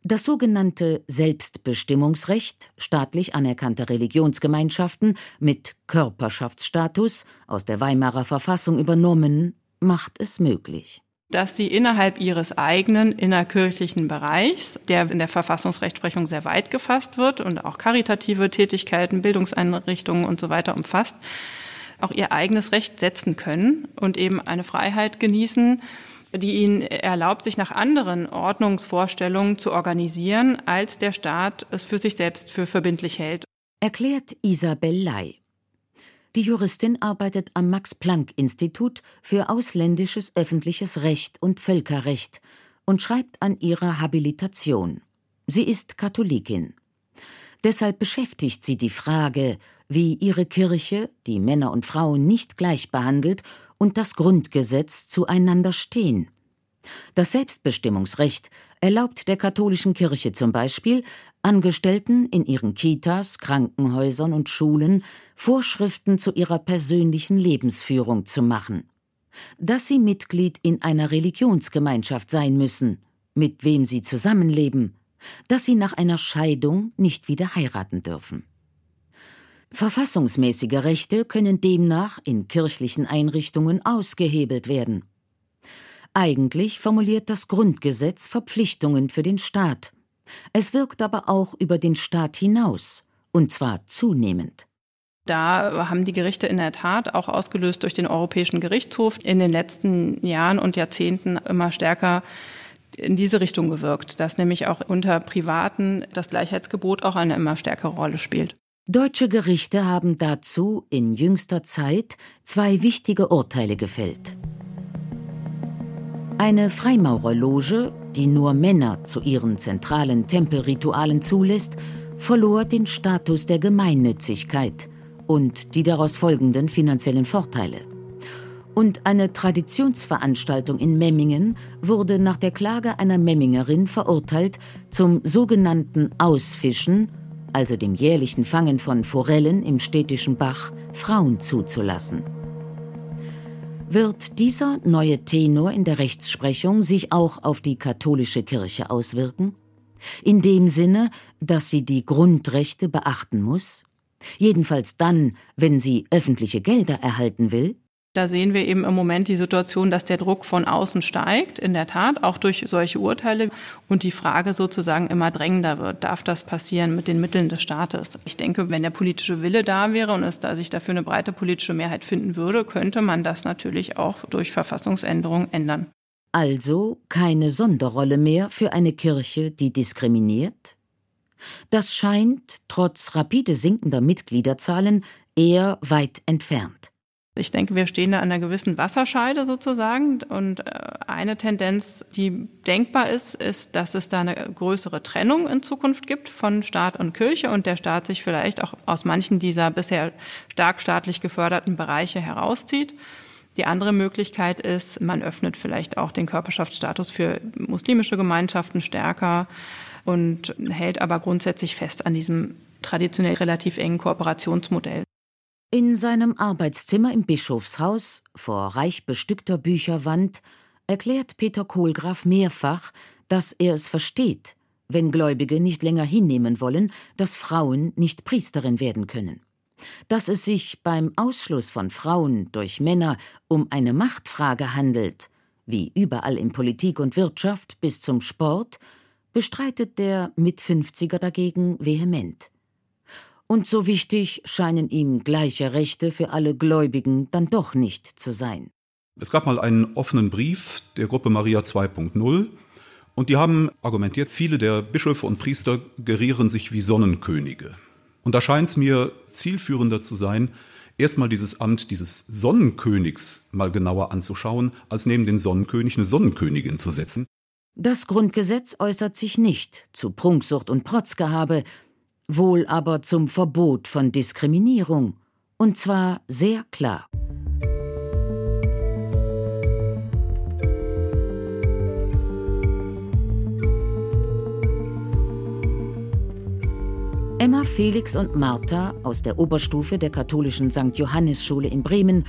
Das sogenannte Selbstbestimmungsrecht staatlich anerkannter Religionsgemeinschaften mit Körperschaftsstatus aus der Weimarer Verfassung übernommen, macht es möglich dass sie innerhalb ihres eigenen innerkirchlichen Bereichs, der in der Verfassungsrechtsprechung sehr weit gefasst wird und auch karitative Tätigkeiten, Bildungseinrichtungen und so weiter umfasst, auch ihr eigenes Recht setzen können und eben eine Freiheit genießen, die ihnen erlaubt, sich nach anderen Ordnungsvorstellungen zu organisieren, als der Staat es für sich selbst für verbindlich hält. Erklärt Isabel Ley. Die Juristin arbeitet am Max-Planck-Institut für ausländisches öffentliches Recht und Völkerrecht und schreibt an ihrer Habilitation. Sie ist Katholikin. Deshalb beschäftigt sie die Frage, wie ihre Kirche, die Männer und Frauen nicht gleich behandelt und das Grundgesetz zueinander stehen. Das Selbstbestimmungsrecht erlaubt der katholischen Kirche zum Beispiel, Angestellten in ihren Kitas, Krankenhäusern und Schulen Vorschriften zu ihrer persönlichen Lebensführung zu machen. Dass sie Mitglied in einer Religionsgemeinschaft sein müssen, mit wem sie zusammenleben, dass sie nach einer Scheidung nicht wieder heiraten dürfen. Verfassungsmäßige Rechte können demnach in kirchlichen Einrichtungen ausgehebelt werden. Eigentlich formuliert das Grundgesetz Verpflichtungen für den Staat. Es wirkt aber auch über den Staat hinaus, und zwar zunehmend. Da haben die Gerichte in der Tat auch ausgelöst durch den Europäischen Gerichtshof in den letzten Jahren und Jahrzehnten immer stärker in diese Richtung gewirkt, dass nämlich auch unter Privaten das Gleichheitsgebot auch eine immer stärkere Rolle spielt. Deutsche Gerichte haben dazu in jüngster Zeit zwei wichtige Urteile gefällt. Eine Freimaurerloge, die nur Männer zu ihren zentralen Tempelritualen zulässt, verlor den Status der Gemeinnützigkeit und die daraus folgenden finanziellen Vorteile. Und eine Traditionsveranstaltung in Memmingen wurde nach der Klage einer Memmingerin verurteilt zum sogenannten Ausfischen also dem jährlichen Fangen von Forellen im städtischen Bach, Frauen zuzulassen. Wird dieser neue Tenor in der Rechtsprechung sich auch auf die katholische Kirche auswirken? In dem Sinne, dass sie die Grundrechte beachten muss? Jedenfalls dann, wenn sie öffentliche Gelder erhalten will? Da sehen wir eben im Moment die Situation, dass der Druck von außen steigt, in der Tat, auch durch solche Urteile und die Frage sozusagen immer drängender wird. Darf das passieren mit den Mitteln des Staates? Ich denke, wenn der politische Wille da wäre und es da sich dafür eine breite politische Mehrheit finden würde, könnte man das natürlich auch durch Verfassungsänderungen ändern. Also keine Sonderrolle mehr für eine Kirche, die diskriminiert? Das scheint, trotz rapide sinkender Mitgliederzahlen, eher weit entfernt. Ich denke, wir stehen da an einer gewissen Wasserscheide sozusagen. Und äh, eine Tendenz, die denkbar ist, ist, dass es da eine größere Trennung in Zukunft gibt von Staat und Kirche und der Staat sich vielleicht auch aus manchen dieser bisher stark staatlich geförderten Bereiche herauszieht. Die andere Möglichkeit ist, man öffnet vielleicht auch den Körperschaftsstatus für muslimische Gemeinschaften stärker und hält aber grundsätzlich fest an diesem traditionell relativ engen Kooperationsmodell. In seinem Arbeitszimmer im Bischofshaus, vor reich bestückter Bücherwand, erklärt Peter Kohlgraf mehrfach, dass er es versteht, wenn Gläubige nicht länger hinnehmen wollen, dass Frauen nicht Priesterin werden können. Dass es sich beim Ausschluss von Frauen durch Männer um eine Machtfrage handelt, wie überall in Politik und Wirtschaft bis zum Sport, bestreitet der Mit-50er dagegen vehement und so wichtig scheinen ihm gleiche Rechte für alle Gläubigen dann doch nicht zu sein. Es gab mal einen offenen Brief der Gruppe Maria 2.0 und die haben argumentiert, viele der Bischöfe und Priester gerieren sich wie Sonnenkönige. Und da scheint es mir zielführender zu sein, erstmal dieses Amt dieses Sonnenkönigs mal genauer anzuschauen, als neben den Sonnenkönig eine Sonnenkönigin zu setzen. Das Grundgesetz äußert sich nicht zu Prunksucht und Protzgehabe, wohl aber zum Verbot von Diskriminierung, und zwar sehr klar. Emma, Felix und Martha aus der Oberstufe der katholischen St. Johannes Schule in Bremen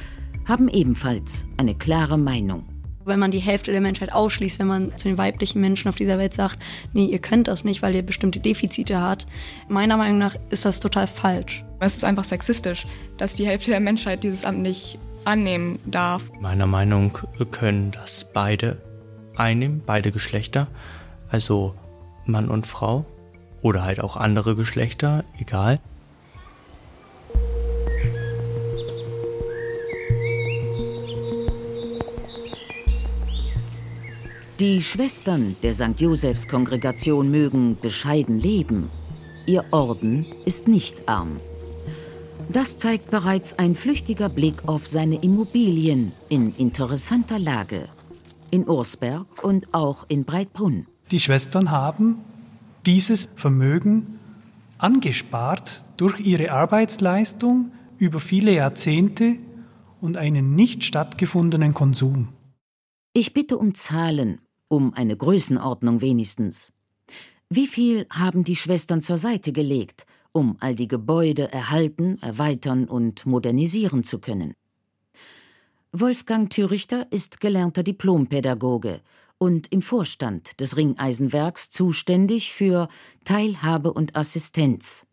haben ebenfalls eine klare Meinung wenn man die Hälfte der Menschheit ausschließt, wenn man zu den weiblichen Menschen auf dieser Welt sagt, nee, ihr könnt das nicht, weil ihr bestimmte Defizite habt. Meiner Meinung nach ist das total falsch. Es ist einfach sexistisch, dass die Hälfte der Menschheit dieses Amt nicht annehmen darf. Meiner Meinung können das beide einnehmen, beide Geschlechter, also Mann und Frau oder halt auch andere Geschlechter, egal. Die Schwestern der St. Josephs Kongregation mögen bescheiden leben. Ihr Orden ist nicht arm. Das zeigt bereits ein flüchtiger Blick auf seine Immobilien in interessanter Lage. In Ursberg und auch in Breitbrunn. Die Schwestern haben dieses Vermögen angespart durch ihre Arbeitsleistung über viele Jahrzehnte und einen nicht stattgefundenen Konsum. Ich bitte um Zahlen um eine Größenordnung wenigstens. Wie viel haben die Schwestern zur Seite gelegt, um all die Gebäude erhalten, erweitern und modernisieren zu können? Wolfgang Thürichter ist gelernter Diplompädagoge und im Vorstand des Ringeisenwerks zuständig für Teilhabe und Assistenz.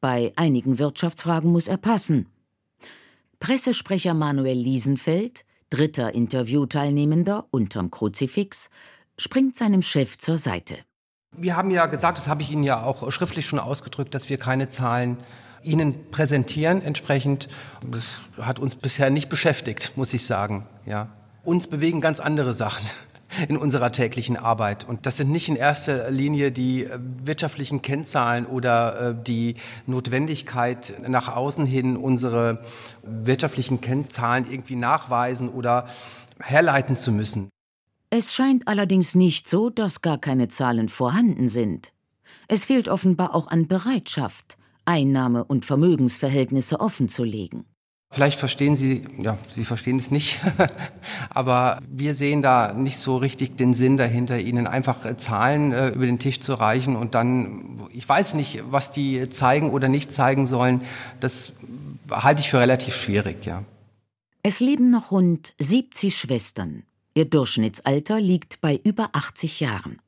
Bei einigen Wirtschaftsfragen muss er passen. Pressesprecher Manuel Liesenfeld dritter Interviewteilnehmender unterm Kruzifix, springt seinem Chef zur Seite. Wir haben ja gesagt, das habe ich Ihnen ja auch schriftlich schon ausgedrückt, dass wir keine Zahlen Ihnen präsentieren. Entsprechend, das hat uns bisher nicht beschäftigt, muss ich sagen. Ja. Uns bewegen ganz andere Sachen in unserer täglichen Arbeit. Und das sind nicht in erster Linie die äh, wirtschaftlichen Kennzahlen oder äh, die Notwendigkeit, nach außen hin unsere wirtschaftlichen Kennzahlen irgendwie nachweisen oder herleiten zu müssen. Es scheint allerdings nicht so, dass gar keine Zahlen vorhanden sind. Es fehlt offenbar auch an Bereitschaft, Einnahme- und Vermögensverhältnisse offenzulegen. Vielleicht verstehen Sie, ja, Sie verstehen es nicht, [LAUGHS] aber wir sehen da nicht so richtig den Sinn dahinter, Ihnen einfach äh, Zahlen äh, über den Tisch zu reichen und dann, ich weiß nicht, was die zeigen oder nicht zeigen sollen, das halte ich für relativ schwierig, ja. Es leben noch rund 70 Schwestern. Ihr Durchschnittsalter liegt bei über 80 Jahren.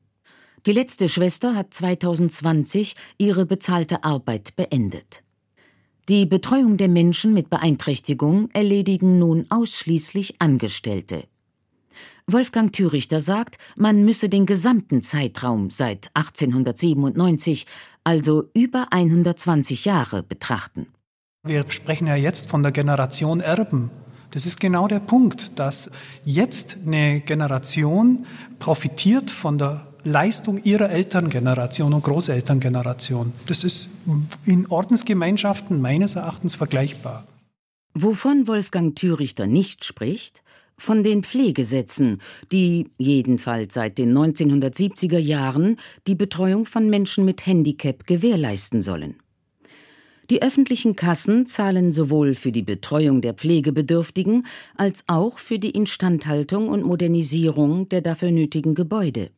Die letzte Schwester hat 2020 ihre bezahlte Arbeit beendet. Die Betreuung der Menschen mit Beeinträchtigung erledigen nun ausschließlich Angestellte. Wolfgang Thürichter sagt, man müsse den gesamten Zeitraum seit 1897, also über 120 Jahre, betrachten. Wir sprechen ja jetzt von der Generation Erben. Das ist genau der Punkt, dass jetzt eine Generation profitiert von der Leistung ihrer Elterngeneration und Großelterngeneration. Das ist in Ordensgemeinschaften meines Erachtens vergleichbar. Wovon Wolfgang Thürichter nicht spricht, von den Pflegesätzen, die jedenfalls seit den 1970er Jahren die Betreuung von Menschen mit Handicap gewährleisten sollen. Die öffentlichen Kassen zahlen sowohl für die Betreuung der Pflegebedürftigen als auch für die Instandhaltung und Modernisierung der dafür nötigen Gebäude.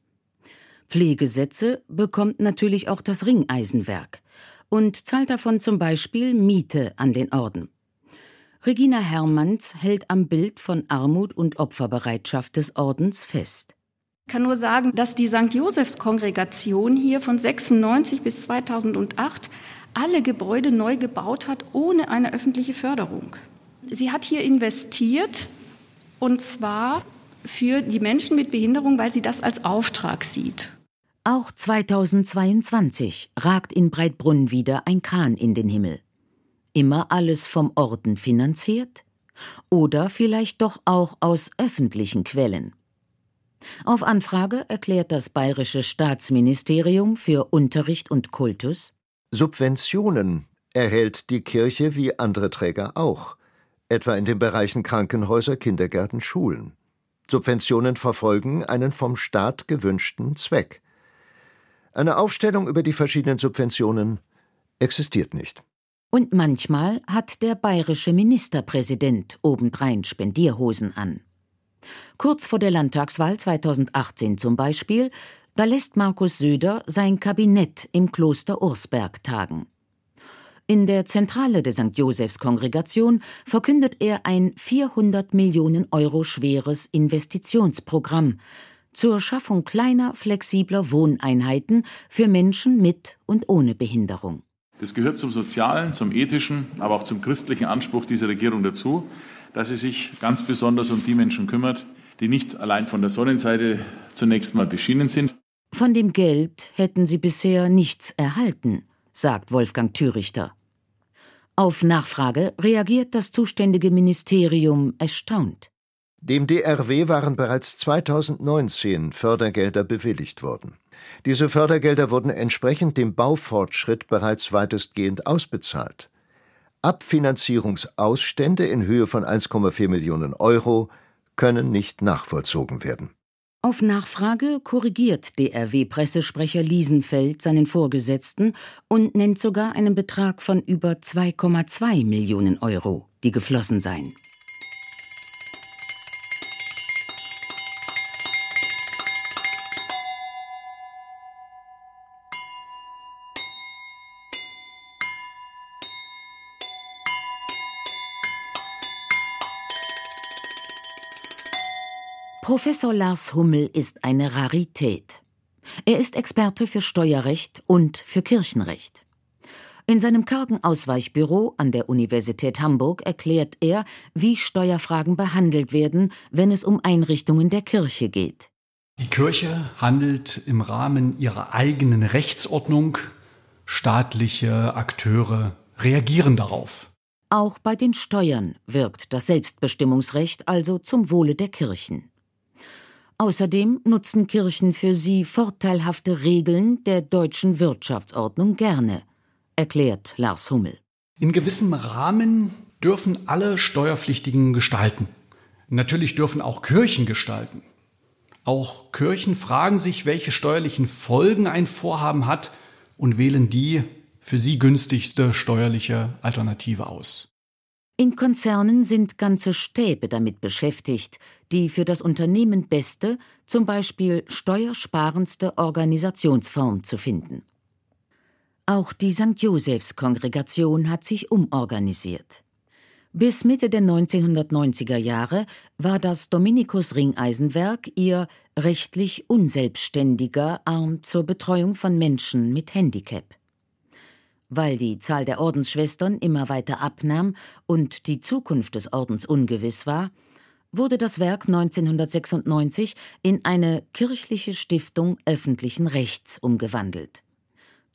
Pflegesätze bekommt natürlich auch das Ringeisenwerk und zahlt davon zum Beispiel Miete an den Orden. Regina Hermanns hält am Bild von Armut und Opferbereitschaft des Ordens fest. Ich kann nur sagen, dass die St. Josephs Kongregation hier von 96 bis 2008 alle Gebäude neu gebaut hat, ohne eine öffentliche Förderung. Sie hat hier investiert, und zwar für die Menschen mit Behinderung, weil sie das als Auftrag sieht. Auch 2022 ragt in Breitbrunn wieder ein Kran in den Himmel immer alles vom Orden finanziert? Oder vielleicht doch auch aus öffentlichen Quellen? Auf Anfrage erklärt das Bayerische Staatsministerium für Unterricht und Kultus Subventionen erhält die Kirche wie andere Träger auch, etwa in den Bereichen Krankenhäuser, Kindergärten, Schulen. Subventionen verfolgen einen vom Staat gewünschten Zweck. Eine Aufstellung über die verschiedenen Subventionen existiert nicht. Und manchmal hat der bayerische Ministerpräsident obendrein Spendierhosen an. Kurz vor der Landtagswahl 2018 zum Beispiel, da lässt Markus Söder sein Kabinett im Kloster Ursberg tagen. In der Zentrale der St. Josephs Kongregation verkündet er ein 400 Millionen Euro schweres Investitionsprogramm zur Schaffung kleiner, flexibler Wohneinheiten für Menschen mit und ohne Behinderung. Das gehört zum sozialen, zum ethischen, aber auch zum christlichen Anspruch dieser Regierung dazu, dass sie sich ganz besonders um die Menschen kümmert, die nicht allein von der Sonnenseite zunächst mal beschienen sind. Von dem Geld hätten sie bisher nichts erhalten, sagt Wolfgang Thürichter. Auf Nachfrage reagiert das zuständige Ministerium erstaunt. Dem DRW waren bereits 2019 Fördergelder bewilligt worden. Diese Fördergelder wurden entsprechend dem Baufortschritt bereits weitestgehend ausbezahlt. Abfinanzierungsausstände in Höhe von 1,4 Millionen Euro können nicht nachvollzogen werden. Auf Nachfrage korrigiert DRW-Pressesprecher Liesenfeld seinen Vorgesetzten und nennt sogar einen Betrag von über 2,2 Millionen Euro, die geflossen seien. Professor Lars Hummel ist eine Rarität. Er ist Experte für Steuerrecht und für Kirchenrecht. In seinem kargen Ausweichbüro an der Universität Hamburg erklärt er, wie Steuerfragen behandelt werden, wenn es um Einrichtungen der Kirche geht. Die Kirche handelt im Rahmen ihrer eigenen Rechtsordnung. Staatliche Akteure reagieren darauf. Auch bei den Steuern wirkt das Selbstbestimmungsrecht also zum Wohle der Kirchen. Außerdem nutzen Kirchen für sie vorteilhafte Regeln der deutschen Wirtschaftsordnung gerne, erklärt Lars Hummel. In gewissem Rahmen dürfen alle Steuerpflichtigen gestalten. Natürlich dürfen auch Kirchen gestalten. Auch Kirchen fragen sich, welche steuerlichen Folgen ein Vorhaben hat und wählen die für sie günstigste steuerliche Alternative aus. In Konzernen sind ganze Stäbe damit beschäftigt, die für das Unternehmen beste, zum Beispiel steuersparendste Organisationsform zu finden. Auch die St. Josephs Kongregation hat sich umorganisiert. Bis Mitte der 1990er Jahre war das Dominikus Ringeisenwerk ihr rechtlich unselbstständiger Arm zur Betreuung von Menschen mit Handicap. Weil die Zahl der Ordensschwestern immer weiter abnahm und die Zukunft des Ordens ungewiss war, wurde das Werk 1996 in eine kirchliche Stiftung öffentlichen Rechts umgewandelt.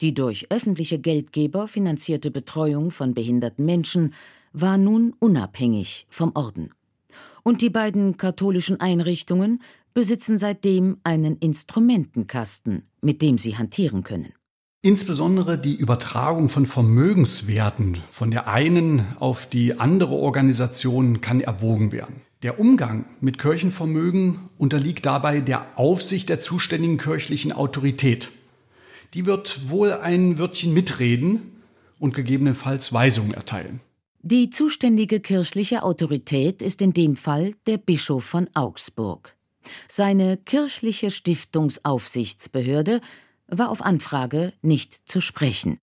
Die durch öffentliche Geldgeber finanzierte Betreuung von behinderten Menschen war nun unabhängig vom Orden. Und die beiden katholischen Einrichtungen besitzen seitdem einen Instrumentenkasten, mit dem sie hantieren können. Insbesondere die Übertragung von Vermögenswerten von der einen auf die andere Organisation kann erwogen werden. Der Umgang mit Kirchenvermögen unterliegt dabei der Aufsicht der zuständigen kirchlichen Autorität. Die wird wohl ein Wörtchen mitreden und gegebenenfalls Weisungen erteilen. Die zuständige kirchliche Autorität ist in dem Fall der Bischof von Augsburg. Seine kirchliche Stiftungsaufsichtsbehörde war auf Anfrage nicht zu sprechen.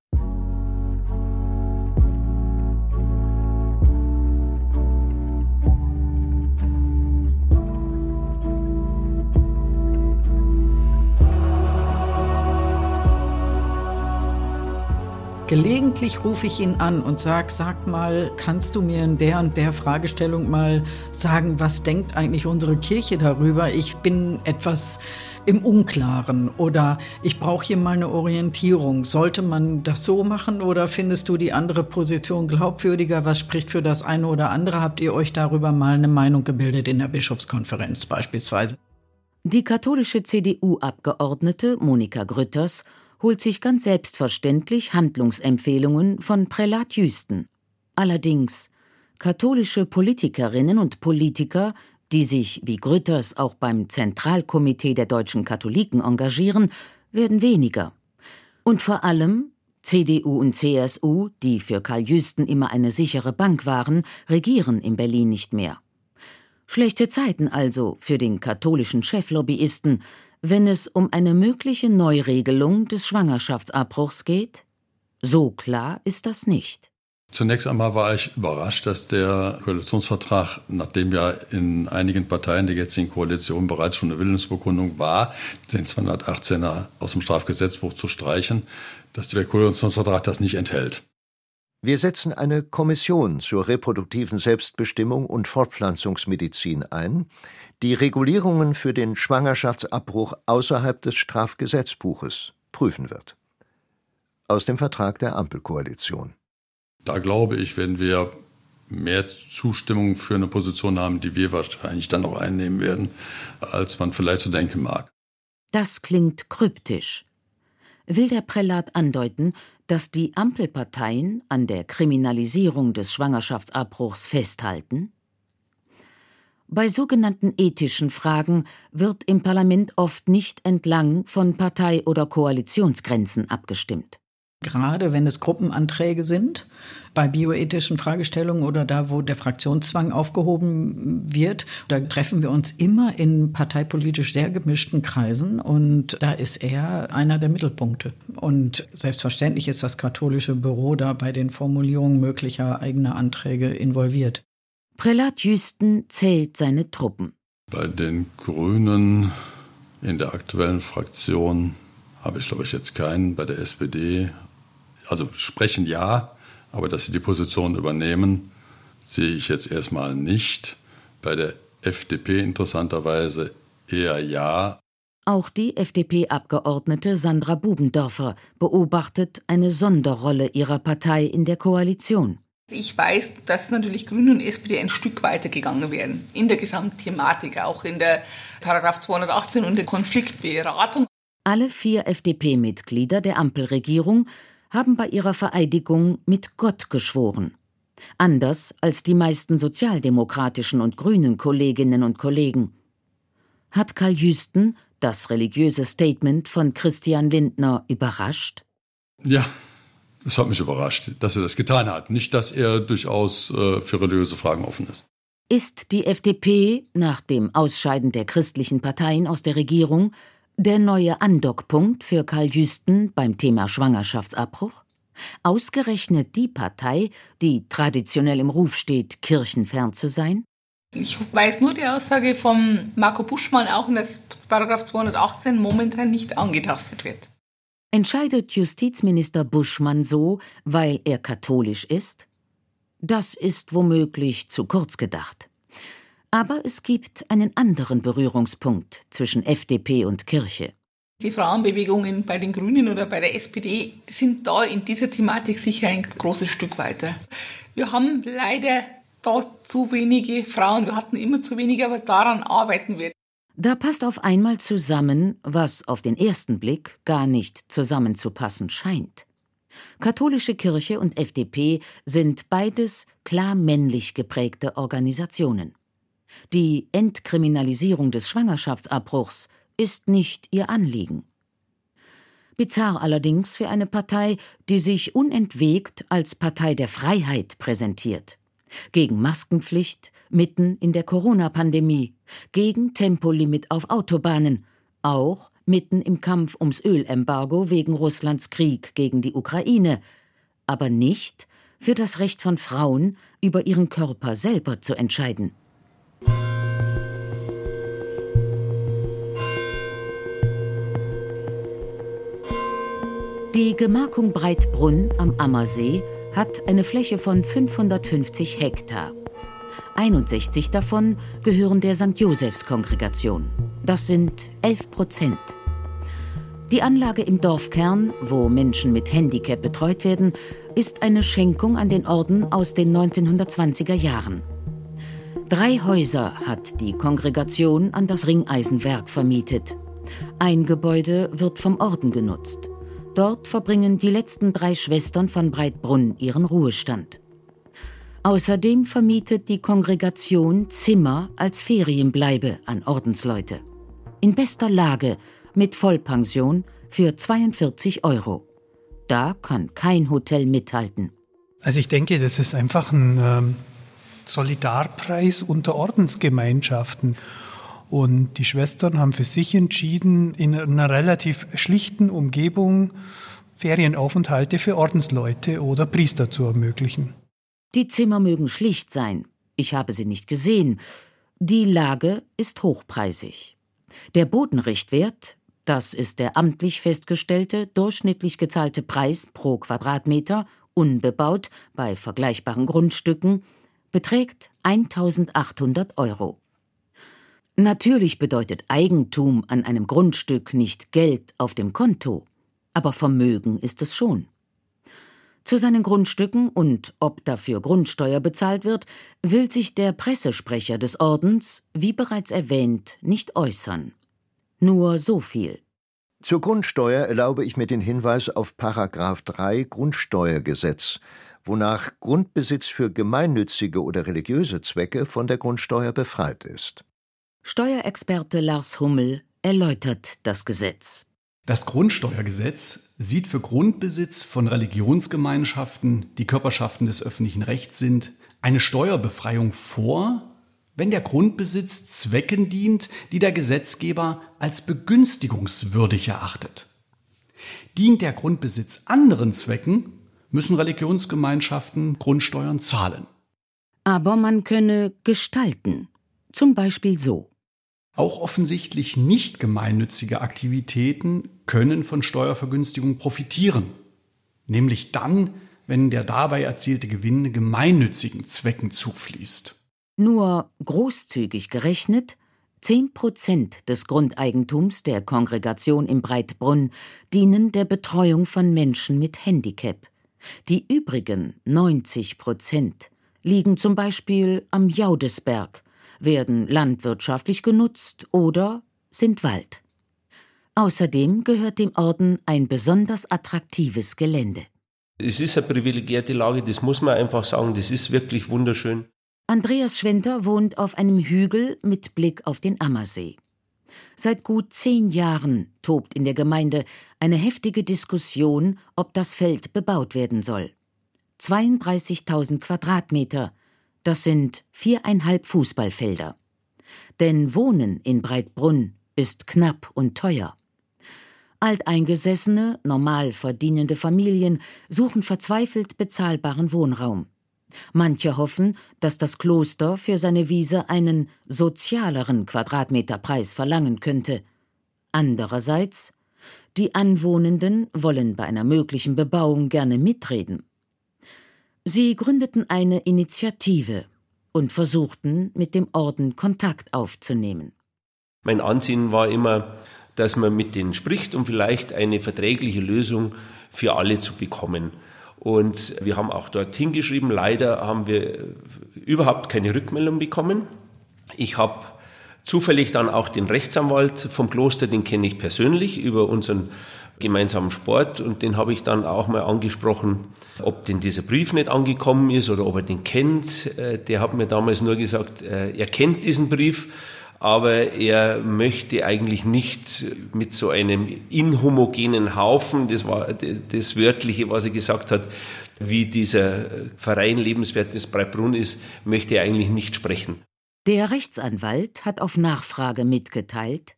Gelegentlich rufe ich ihn an und sage, sag mal, kannst du mir in der und der Fragestellung mal sagen, was denkt eigentlich unsere Kirche darüber? Ich bin etwas im Unklaren oder ich brauche hier mal eine Orientierung. Sollte man das so machen oder findest du die andere Position glaubwürdiger? Was spricht für das eine oder andere? Habt ihr euch darüber mal eine Meinung gebildet in der Bischofskonferenz beispielsweise? Die katholische CDU-Abgeordnete Monika Grütters holt sich ganz selbstverständlich Handlungsempfehlungen von Prälat Jüsten. Allerdings katholische Politikerinnen und Politiker, die sich wie Grütters auch beim Zentralkomitee der deutschen Katholiken engagieren, werden weniger. Und vor allem CDU und CSU, die für Karl Jüsten immer eine sichere Bank waren, regieren in Berlin nicht mehr. Schlechte Zeiten also für den katholischen Cheflobbyisten, wenn es um eine mögliche Neuregelung des Schwangerschaftsabbruchs geht? So klar ist das nicht. Zunächst einmal war ich überrascht, dass der Koalitionsvertrag, nachdem ja in einigen Parteien der jetzigen Koalition bereits schon eine Willensbekundung war, den 218er aus dem Strafgesetzbuch zu streichen, dass der Koalitionsvertrag das nicht enthält. Wir setzen eine Kommission zur reproduktiven Selbstbestimmung und Fortpflanzungsmedizin ein, die Regulierungen für den Schwangerschaftsabbruch außerhalb des Strafgesetzbuches prüfen wird. Aus dem Vertrag der Ampelkoalition. Da glaube ich, werden wir mehr Zustimmung für eine Position haben, die wir wahrscheinlich dann auch einnehmen werden, als man vielleicht so denken mag. Das klingt kryptisch. Will der Prälat andeuten, dass die Ampelparteien an der Kriminalisierung des Schwangerschaftsabbruchs festhalten? Bei sogenannten ethischen Fragen wird im Parlament oft nicht entlang von Partei- oder Koalitionsgrenzen abgestimmt. Gerade wenn es Gruppenanträge sind, bei bioethischen Fragestellungen oder da, wo der Fraktionszwang aufgehoben wird, da treffen wir uns immer in parteipolitisch sehr gemischten Kreisen und da ist er einer der Mittelpunkte. Und selbstverständlich ist das katholische Büro da bei den Formulierungen möglicher eigener Anträge involviert. Prälat Jüsten zählt seine Truppen. Bei den Grünen in der aktuellen Fraktion habe ich, glaube ich, jetzt keinen. Bei der SPD, also sprechen ja, aber dass sie die Position übernehmen, sehe ich jetzt erstmal nicht. Bei der FDP interessanterweise eher ja. Auch die FDP-Abgeordnete Sandra Bubendorfer beobachtet eine Sonderrolle ihrer Partei in der Koalition. Ich weiß, dass natürlich Grüne und SPD ein Stück weiter gegangen wären in der Gesamtthematik, auch in der Paragraph 218 und der Konfliktberatung. Alle vier FDP-Mitglieder der Ampelregierung haben bei ihrer Vereidigung mit Gott geschworen. Anders als die meisten sozialdemokratischen und grünen Kolleginnen und Kollegen. Hat Karl Jüsten das religiöse Statement von Christian Lindner überrascht? Ja, es hat mich überrascht, dass er das getan hat. Nicht, dass er durchaus äh, für religiöse Fragen offen ist. Ist die FDP nach dem Ausscheiden der christlichen Parteien aus der Regierung der neue Andockpunkt für Karl Jüsten beim Thema Schwangerschaftsabbruch? Ausgerechnet die Partei, die traditionell im Ruf steht, kirchenfern zu sein? Ich weiß nur die Aussage von Marco Buschmann auch, dass Paragraph 218 momentan nicht angetastet wird. Entscheidet Justizminister Buschmann so, weil er katholisch ist? Das ist womöglich zu kurz gedacht. Aber es gibt einen anderen Berührungspunkt zwischen FDP und Kirche. Die Frauenbewegungen bei den Grünen oder bei der SPD sind da in dieser Thematik sicher ein großes Stück weiter. Wir haben leider da zu wenige Frauen. Wir hatten immer zu wenige, aber daran arbeiten wir. Da passt auf einmal zusammen, was auf den ersten Blick gar nicht zusammenzupassen scheint. Katholische Kirche und FDP sind beides klar männlich geprägte Organisationen. Die Entkriminalisierung des Schwangerschaftsabbruchs ist nicht ihr Anliegen. Bizarr allerdings für eine Partei, die sich unentwegt als Partei der Freiheit präsentiert. Gegen Maskenpflicht, mitten in der Corona-Pandemie, gegen Tempolimit auf Autobahnen, auch mitten im Kampf ums Ölembargo wegen Russlands Krieg gegen die Ukraine, aber nicht für das Recht von Frauen, über ihren Körper selber zu entscheiden. Die Gemarkung Breitbrunn am Ammersee hat eine Fläche von 550 Hektar. 61 davon gehören der St. Josephs-Kongregation. Das sind 11 Prozent. Die Anlage im Dorfkern, wo Menschen mit Handicap betreut werden, ist eine Schenkung an den Orden aus den 1920er Jahren. Drei Häuser hat die Kongregation an das Ringeisenwerk vermietet. Ein Gebäude wird vom Orden genutzt. Dort verbringen die letzten drei Schwestern von Breitbrunn ihren Ruhestand. Außerdem vermietet die Kongregation Zimmer als Ferienbleibe an Ordensleute. In bester Lage, mit Vollpension für 42 Euro. Da kann kein Hotel mithalten. Also ich denke, das ist einfach ein ähm, Solidarpreis unter Ordensgemeinschaften. Und die Schwestern haben für sich entschieden, in einer relativ schlichten Umgebung Ferienaufenthalte für Ordensleute oder Priester zu ermöglichen. Die Zimmer mögen schlicht sein. Ich habe sie nicht gesehen. Die Lage ist hochpreisig. Der Bodenrichtwert, das ist der amtlich festgestellte, durchschnittlich gezahlte Preis pro Quadratmeter, unbebaut bei vergleichbaren Grundstücken, beträgt 1800 Euro. Natürlich bedeutet Eigentum an einem Grundstück nicht Geld auf dem Konto, aber Vermögen ist es schon. Zu seinen Grundstücken und ob dafür Grundsteuer bezahlt wird, will sich der Pressesprecher des Ordens, wie bereits erwähnt, nicht äußern. Nur so viel. Zur Grundsteuer erlaube ich mir den Hinweis auf Paragraph 3 Grundsteuergesetz, wonach Grundbesitz für gemeinnützige oder religiöse Zwecke von der Grundsteuer befreit ist. Steuerexperte Lars Hummel erläutert das Gesetz. Das Grundsteuergesetz sieht für Grundbesitz von Religionsgemeinschaften, die Körperschaften des öffentlichen Rechts sind, eine Steuerbefreiung vor, wenn der Grundbesitz Zwecken dient, die der Gesetzgeber als begünstigungswürdig erachtet. Dient der Grundbesitz anderen Zwecken, müssen Religionsgemeinschaften Grundsteuern zahlen. Aber man könne gestalten, zum Beispiel so. Auch offensichtlich nicht gemeinnützige Aktivitäten können von Steuervergünstigung profitieren, nämlich dann, wenn der dabei erzielte Gewinn gemeinnützigen Zwecken zufließt. Nur großzügig gerechnet, 10 Prozent des Grundeigentums der Kongregation im Breitbrunn dienen der Betreuung von Menschen mit Handicap. Die übrigen 90 Prozent liegen zum Beispiel am Jaudesberg, werden landwirtschaftlich genutzt oder sind Wald. Außerdem gehört dem Orden ein besonders attraktives Gelände. Es ist eine privilegierte Lage, das muss man einfach sagen, das ist wirklich wunderschön. Andreas Schwenter wohnt auf einem Hügel mit Blick auf den Ammersee. Seit gut zehn Jahren tobt in der Gemeinde eine heftige Diskussion, ob das Feld bebaut werden soll. 32.000 Quadratmeter, das sind viereinhalb Fußballfelder. Denn Wohnen in Breitbrunn ist knapp und teuer. Alteingesessene, normal verdienende Familien suchen verzweifelt bezahlbaren Wohnraum. Manche hoffen, dass das Kloster für seine Wiese einen sozialeren Quadratmeterpreis verlangen könnte. Andererseits, die Anwohnenden wollen bei einer möglichen Bebauung gerne mitreden. Sie gründeten eine Initiative und versuchten, mit dem Orden Kontakt aufzunehmen. Mein Ansinnen war immer, dass man mit denen spricht, um vielleicht eine verträgliche Lösung für alle zu bekommen. Und wir haben auch dort hingeschrieben, leider haben wir überhaupt keine Rückmeldung bekommen. Ich habe Zufällig dann auch den Rechtsanwalt vom Kloster, den kenne ich persönlich über unseren gemeinsamen Sport und den habe ich dann auch mal angesprochen, ob denn dieser Brief nicht angekommen ist oder ob er den kennt. Äh, der hat mir damals nur gesagt, äh, er kennt diesen Brief, aber er möchte eigentlich nicht mit so einem inhomogenen Haufen, das war das Wörtliche, was er gesagt hat, wie dieser Verein Lebenswertes Breitbrunn ist, möchte er eigentlich nicht sprechen. Der Rechtsanwalt hat auf Nachfrage mitgeteilt,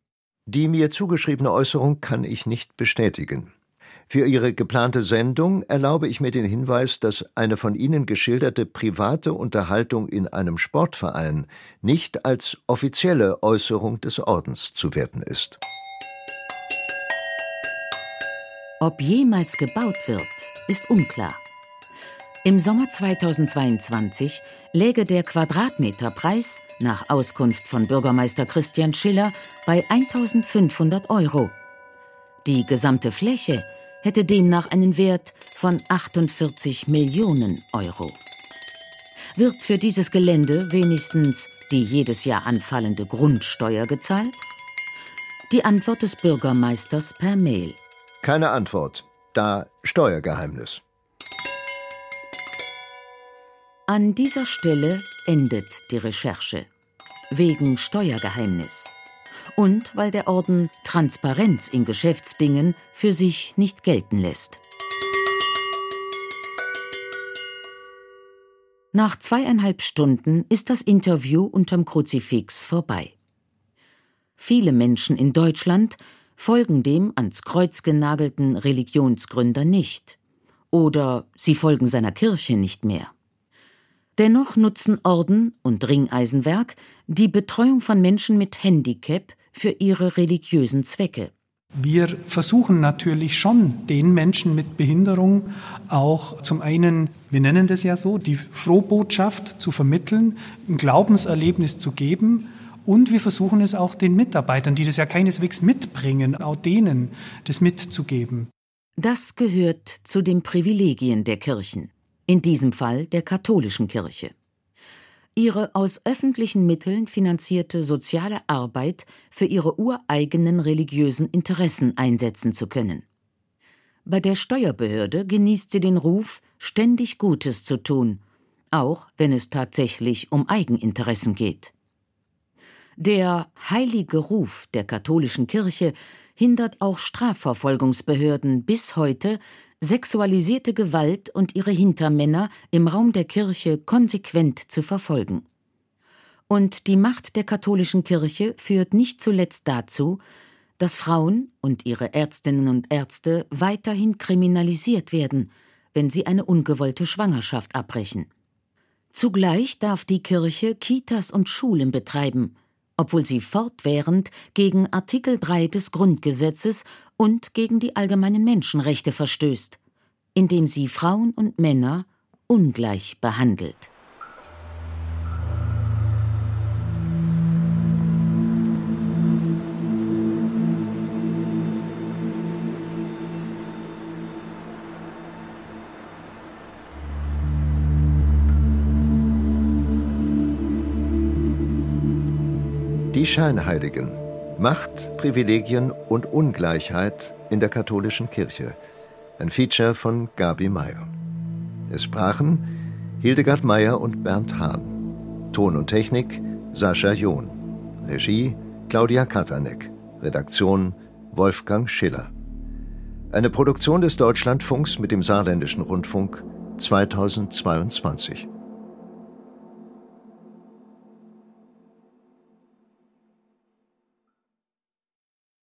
die mir zugeschriebene Äußerung kann ich nicht bestätigen. Für Ihre geplante Sendung erlaube ich mir den Hinweis, dass eine von Ihnen geschilderte private Unterhaltung in einem Sportverein nicht als offizielle Äußerung des Ordens zu werten ist. Ob jemals gebaut wird, ist unklar. Im Sommer 2022 läge der Quadratmeterpreis nach Auskunft von Bürgermeister Christian Schiller bei 1500 Euro. Die gesamte Fläche hätte demnach einen Wert von 48 Millionen Euro. Wird für dieses Gelände wenigstens die jedes Jahr anfallende Grundsteuer gezahlt? Die Antwort des Bürgermeisters per Mail. Keine Antwort, da Steuergeheimnis. An dieser Stelle endet die Recherche. Wegen Steuergeheimnis. Und weil der Orden Transparenz in Geschäftsdingen für sich nicht gelten lässt. Nach zweieinhalb Stunden ist das Interview unterm Kruzifix vorbei. Viele Menschen in Deutschland folgen dem ans Kreuz genagelten Religionsgründer nicht. Oder sie folgen seiner Kirche nicht mehr. Dennoch nutzen Orden und Ringeisenwerk die Betreuung von Menschen mit Handicap für ihre religiösen Zwecke. Wir versuchen natürlich schon, den Menschen mit Behinderung auch zum einen, wir nennen das ja so, die Frohbotschaft zu vermitteln, ein Glaubenserlebnis zu geben. Und wir versuchen es auch den Mitarbeitern, die das ja keineswegs mitbringen, auch denen das mitzugeben. Das gehört zu den Privilegien der Kirchen in diesem Fall der katholischen Kirche. Ihre aus öffentlichen Mitteln finanzierte soziale Arbeit für ihre ureigenen religiösen Interessen einsetzen zu können. Bei der Steuerbehörde genießt sie den Ruf, ständig Gutes zu tun, auch wenn es tatsächlich um Eigeninteressen geht. Der heilige Ruf der katholischen Kirche hindert auch Strafverfolgungsbehörden bis heute sexualisierte Gewalt und ihre Hintermänner im Raum der Kirche konsequent zu verfolgen. Und die Macht der katholischen Kirche führt nicht zuletzt dazu, dass Frauen und ihre Ärztinnen und Ärzte weiterhin kriminalisiert werden, wenn sie eine ungewollte Schwangerschaft abbrechen. Zugleich darf die Kirche Kitas und Schulen betreiben, obwohl sie fortwährend gegen Artikel 3 des Grundgesetzes und gegen die allgemeinen Menschenrechte verstößt, indem sie Frauen und Männer ungleich behandelt. Die Scheinheiligen Macht, Privilegien und Ungleichheit in der katholischen Kirche. Ein Feature von Gabi Meyer. Es sprachen Hildegard Meyer und Bernd Hahn. Ton und Technik Sascha John. Regie Claudia Katanek. Redaktion Wolfgang Schiller. Eine Produktion des Deutschlandfunks mit dem Saarländischen Rundfunk 2022.